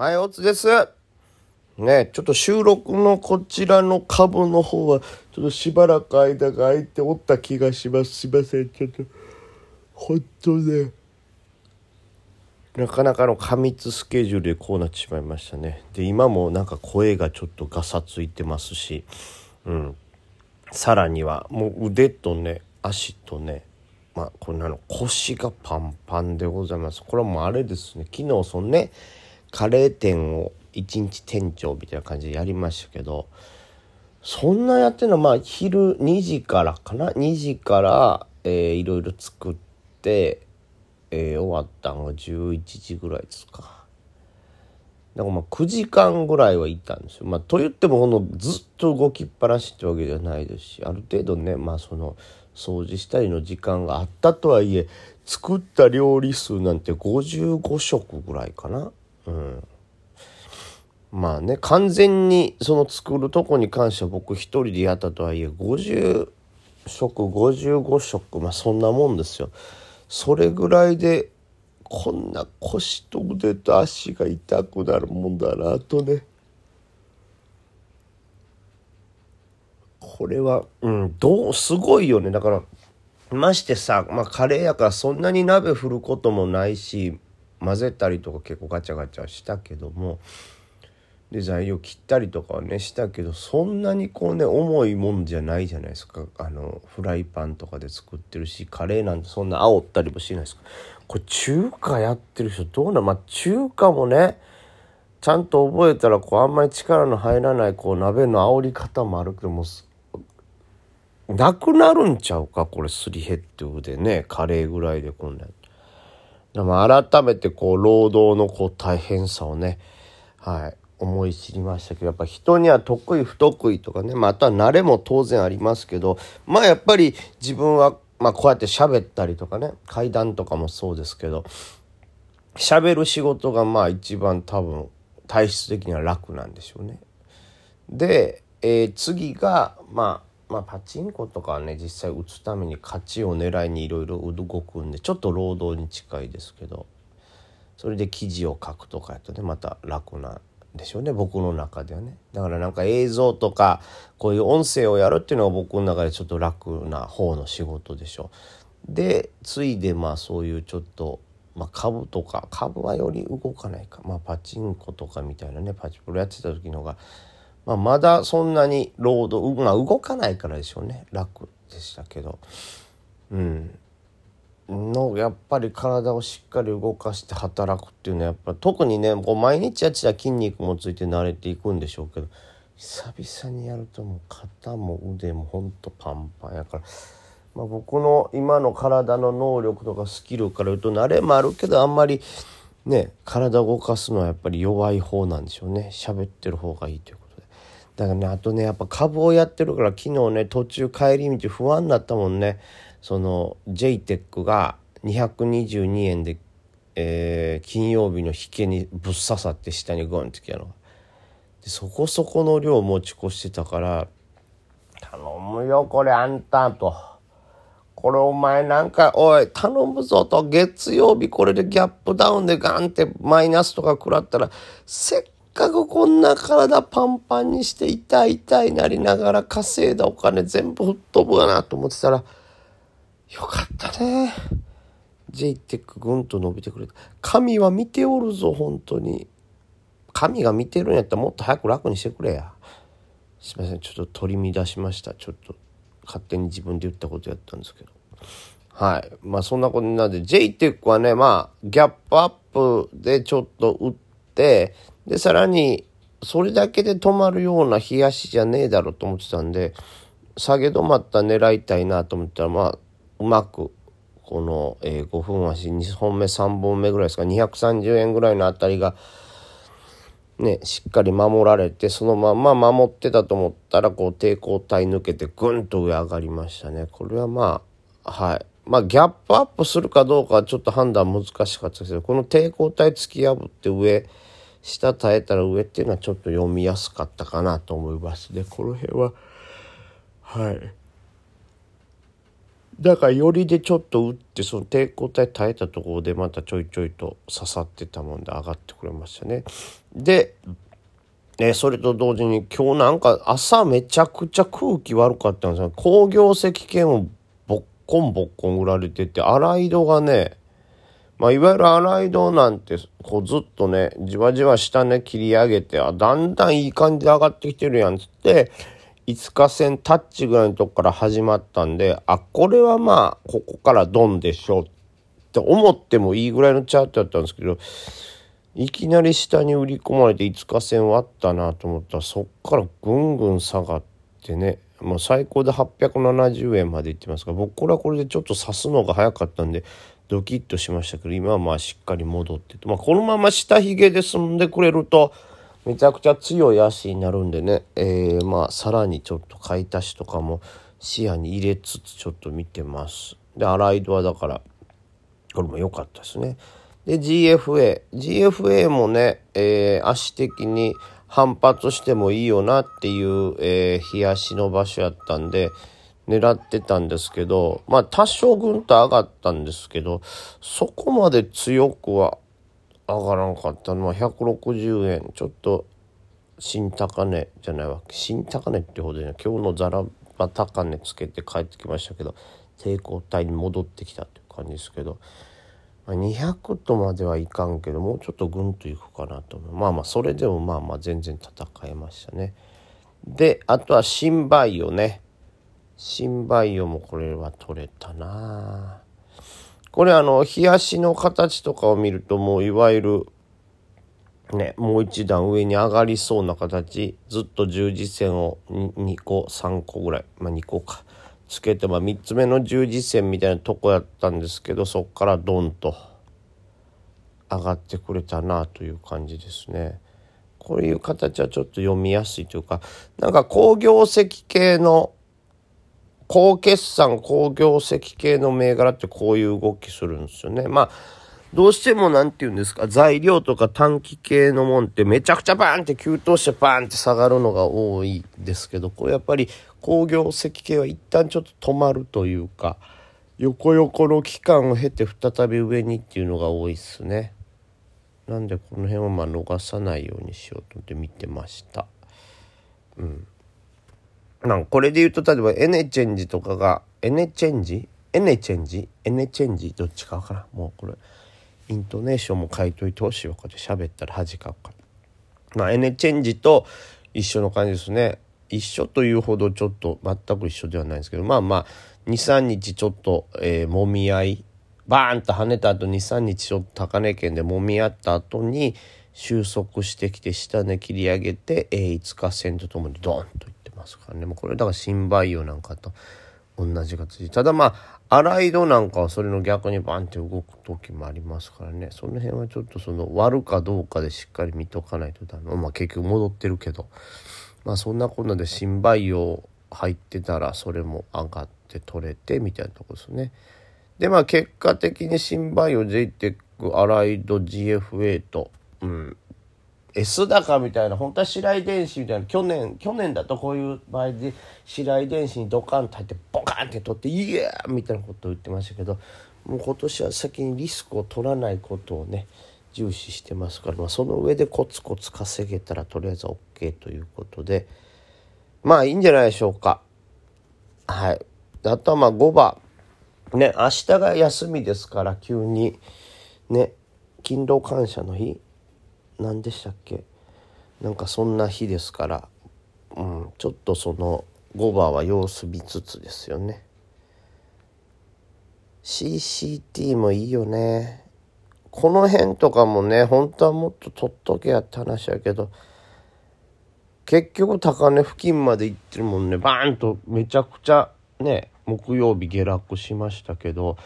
前オツです。ね、ちょっと収録のこちらの株の方は、ちょっとしばらく間が空いておった気がします。すいません、ちょっと、本当ね、なかなかの過密スケジュールでこうなってしまいましたね。で、今もなんか声がちょっとガサついてますし、うん。さらには、もう腕とね、足とね、まあ、こんなの腰がパンパンでございます。これはもうあれですね、昨日そのね、カレー店を一日店長みたいな感じでやりましたけどそんなやってるのはまあ昼2時からかな？2時から、えー、いろいろ作って、えー、終わったのが11時ぐらいですか。だからまあ9時間ぐらいはいたんですよ。まあ、と言ってもこのずっと動きっぱなしってわけではないですしある程度ねまあその掃除したりの時間があったとはいえ作った料理数なんて55食ぐらいかな？うん、まあね完全にその作るとこに関しては僕一人でやったとはいえ50食55食まあそんなもんですよ。それぐらいでこんな腰と腕と足が痛くなるもんだなとね。これはうんどうすごいよねだからましてさ、まあ、カレーやからそんなに鍋振ることもないし混ぜたりとか結構ガチャガチャしたけどもで材料切ったりとかはねしたけどそんなにこうね重いもんじゃないじゃないですか。あのフライパンとかで作ってるしカレーなんてそんな煽ったりもしないですか。これ中華やってる人どうなまあ中華もねちゃんと覚えたらこうあんまり力の入らないこう鍋の煽り方もあるけどもなくなるんちゃうかこれすり減って腕ねカレーぐらいでこんなでも改めてこう労働のこう大変さをねはい思い知りましたけどやっぱ人には得意不得意とかねまた慣れも当然ありますけどまあやっぱり自分はまあこうやって喋ったりとかね階段とかもそうですけど喋る仕事がまあ一番多分体質的には楽なんでしょうね。で、えー、次がまあまあパチンコとかはね実際打つために勝ちを狙いにいろいろ動くんでちょっと労働に近いですけどそれで記事を書くとかやとねまた楽なんでしょうね僕の中ではね。だからなんか映像とかこういう音声をやるっていうのが僕の中でちょっと楽な方の仕事でしょう。でついでまあそういうちょっとまあ、株とか株はより動かないか、まあ、パチンコとかみたいなねパチプロやってた時のがまあ、まだそんなにロード、まあ、動かないからでしょうね。楽でしたけど。うん。のやっぱり体をしっかり動かして働くっていうのはやっぱ特にねこう毎日やってた筋肉もついて慣れていくんでしょうけど久々にやるともう肩も腕もほんとパンパンやから。まあ、僕の今の体の能力とかスキルから言うと慣れもあるけどあんまりね体動かすのはやっぱり弱い方なんでしょうね。喋ってる方がいいということ。だからねあとねやっぱ株をやってるから昨日ね途中帰り道不安だったもんね。その JTEC が222円で、えー、金曜日の引けにぶっ刺さって下にゴンってきたの。でそこそこの量持ち越してたから頼むよこれあんたと。これお前なんか、おい、頼むぞと、月曜日これでギャップダウンでガンってマイナスとか食らったら、せっかくこんな体パンパンにして痛い痛いなりながら稼いだお金全部吹っ飛ぶかなと思ってたら、よかったね。JTEC ぐんと伸びてくれた。神は見ておるぞ、本当に。神が見てるんやったらもっと早く楽にしてくれや。すいません、ちょっと取り乱しました。ちょっと勝手に自分で言ったことやったんですけど。はい。まあそんなことなんで、JTEC はね、まあギャップアップでちょっと打って、で、さらに、それだけで止まるような冷やしじゃねえだろうと思ってたんで、下げ止まった狙いたいなと思ったら、まあ、うまく、この、えー、5分足2本目3本目ぐらいですか、230円ぐらいのあたりが、ね、しっかり守られて、そのまま守ってたと思ったら、こう、抵抗体抜けて、ぐんと上上がりましたね。これはまあ、はい。まあ、ギャップアップするかどうかはちょっと判断難しかったですけど、この抵抗体突き破って上、下耐えたら上っていうのはちょっと読みやすかったかなと思いますでこの辺ははいだからよりでちょっと打ってその抵抗体耐えたところでまたちょいちょいと刺さってたもんで上がってくれましたね。で、えそれと同時に今日なんか朝めちゃくちゃ空気悪かったんですよ。工業石鹸をボッコンボッコン売られてて、洗い戸がね、まあ、いわゆる洗い戸なんて、こうずっとね、じわじわ下ね、切り上げて、あ、だんだんいい感じで上がってきてるやんつって、5日線タッチぐらいのとこから始まったんで、あ、これはまあ、ここからドンでしょって思ってもいいぐらいのチャートだったんですけど、いきなり下に売り込まれて5日線割ったなと思ったら、そっからぐんぐん下がってね、もう最高で870円までいってますが、僕これはこれでちょっと刺すのが早かったんで、ドキッとしましたけど、今はまあしっかり戻ってて、まあこのまま下髭で済んでくれると、めちゃくちゃ強い足になるんでね、えー、まあさらにちょっと買い足しとかも視野に入れつつちょっと見てます。で、アライドはだから、これも良かったですね。で、GFA。GFA もね、えー、足的に反発してもいいよなっていう、えー、冷やしの場所やったんで、狙ってたんですけど、まあ多少ぐんと上がったんですけど、そこまで強くは上がらんかったの。は160円ちょっと新高値じゃないわけ。新高値ってほどじゃない。今日のザラバ高値つけて帰ってきましたけど抵抗体に戻ってきたっていう感じですけど、まあ、200とまではいかんけどもうちょっとぐんといくかなと思う。まあまあそれでもまあまあ全然戦えましたね。であとは新バイオね新バイオもこれは取れたな。これあの、冷やしの形とかを見るともういわゆる、ね、もう一段上に上がりそうな形、ずっと十字線を 2, 個、3個ぐらい、まあ2個か、つけて、まあ3つ目の十字線みたいなとこやったんですけど、そっからドンと上がってくれたなという感じですね。こういう形はちょっと読みやすいというか、なんか工業石系の高決算、高業績系の銘柄ってこういう動きするんですよね。まあ、どうしても何て言うんですか、材料とか短期系のもんってめちゃくちゃバーンって急騰してバーンって下がるのが多いですけど、これやっぱり好業績系は一旦ちょっと止まるというか、横横の期間を経て再び上にっていうのが多いっすね。なんでこの辺はまあ逃さないようにしようと思って見てました。うん。なんこれで言うと例えばエネチェンジとかがエネチェンジ？エネチェンジ？エネチェンジ？どっちかわからん。もうこれイントネーションも書いといてほしいわ。これ喋ったら恥かくから。まあエネチェンジと一緒の感じですね。一緒というほどちょっと全く一緒ではないんですけど。まあまあ23日ちょっと、えー、揉み合い。バーンと跳ねた後23日ちょっと高値圏で揉み合った後に収束してきて下値切り上げて、えー、5日線とともにドーンといますからね。もうこれだから新培養なんかと同じ形ただまあ、アライドなんかはそれの逆にバンって動く時もありますからね。その辺はちょっとその割るかどうかでしっかり見とかないとダメ。まあ結局戻ってるけど。まあそんなこんなで新培養入ってたらそれも上がって取れてみたいなとこですね。でまあ結果的に新培養 JTEC アライド GFA と、うん、S 高みたいな本当は白井電子みたいな去年去年だとこういう場合で白井電子にドカンと入ってボカンって取って「イエー!」みたいなことを言ってましたけどもう今年は先にリスクを取らないことをね重視してますから、まあ、その上でコツコツ稼げたらとりあえず OK ということでまあいいんじゃないでしょうか。はい。あとはまあ5番。ね、明日が休みですから急にね、勤労感謝の日何でしたっけ？なんかそんな日ですから、うん、ちょっとその5番は様子見つつですよね。CCT もいいよね。この辺とかもね本当はもっと取っとけやって話やけど結局高値付近まで行ってるもんね。バーンとめちゃくちゃね木曜日下落しましたけど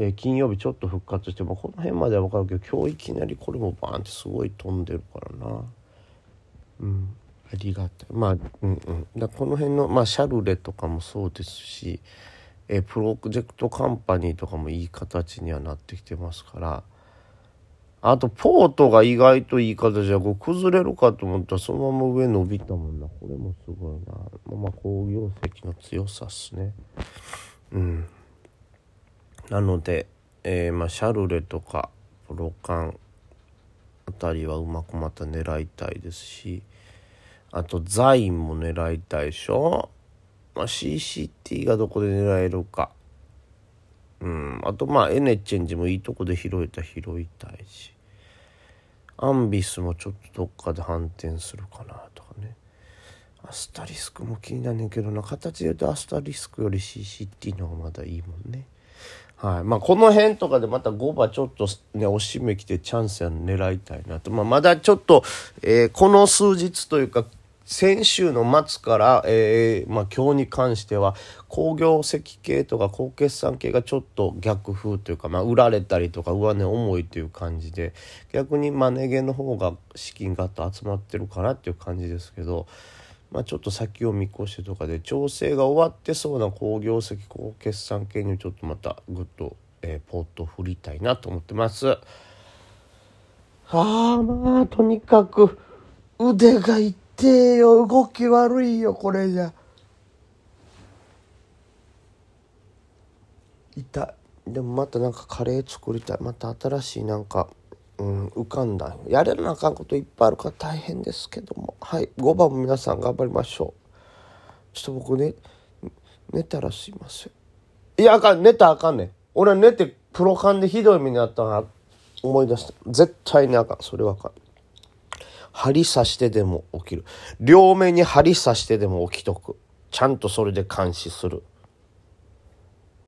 えー、金曜日ちょっと復活してもこの辺までは分かるけど今日いきなりこれもバーンってすごい飛んでるからな。うん。ありがたい。まあうんうん。だこの辺のまあシャルレとかもそうですし、えー、プロジェクトカンパニーとかもいい形にはなってきてますから。あとポートが意外といい形でこう崩れるかと思ったらそのまま上伸びたもんな。これもすごいな。まあ工業石の強さっすね。うん。なので、えー、まあ、シャルレとかプロカンあたりはうまくまた狙いたいですしあとザインも狙いたいでしょ、まあ、CCT がどこで狙えるか。うんあとまあエネチェンジもいいとこで拾えた拾いたいしアンビスもちょっとどっかで反転するかなとかね。アスタリスクも気になんねんけどな。形で言うとアスタリスクより CCT の方がまだいいもんね。はいまあ、この辺とかでまた5番ちょっとね押し目きてチャンスや狙いたいなと、まあ、まだちょっと、えー、この数日というか先週の末から、えーまあ、今日に関しては工業石系とか高決算系がちょっと逆風というか、まあ、売られたりとか上値重いという感じで逆にマネゲの方が資金がと集まってるかなっていう感じですけど。まあ、ちょっと先を見越してとかで調整が終わってそうな好業績高決算系にちょっとまたグッと、えー、ポート振りたいなと思ってます。はあまあとにかく腕が痛えよ動き悪いよこれじゃ。痛いでもまたなんかカレー作りたいまた新しいなんかうん、浮かんだ。やれなあかんこといっぱいあるから大変ですけども。はい5番も皆さん頑張りましょう。ちょっと僕ね寝たらすいません。いやあかん寝たらあかんねん。俺は寝てプロカンでひどい目にあったな思い出した。絶対にあかん。それはあかん。針刺してでも起きる。両目に針刺してでも起きとく。ちゃんとそれで監視する。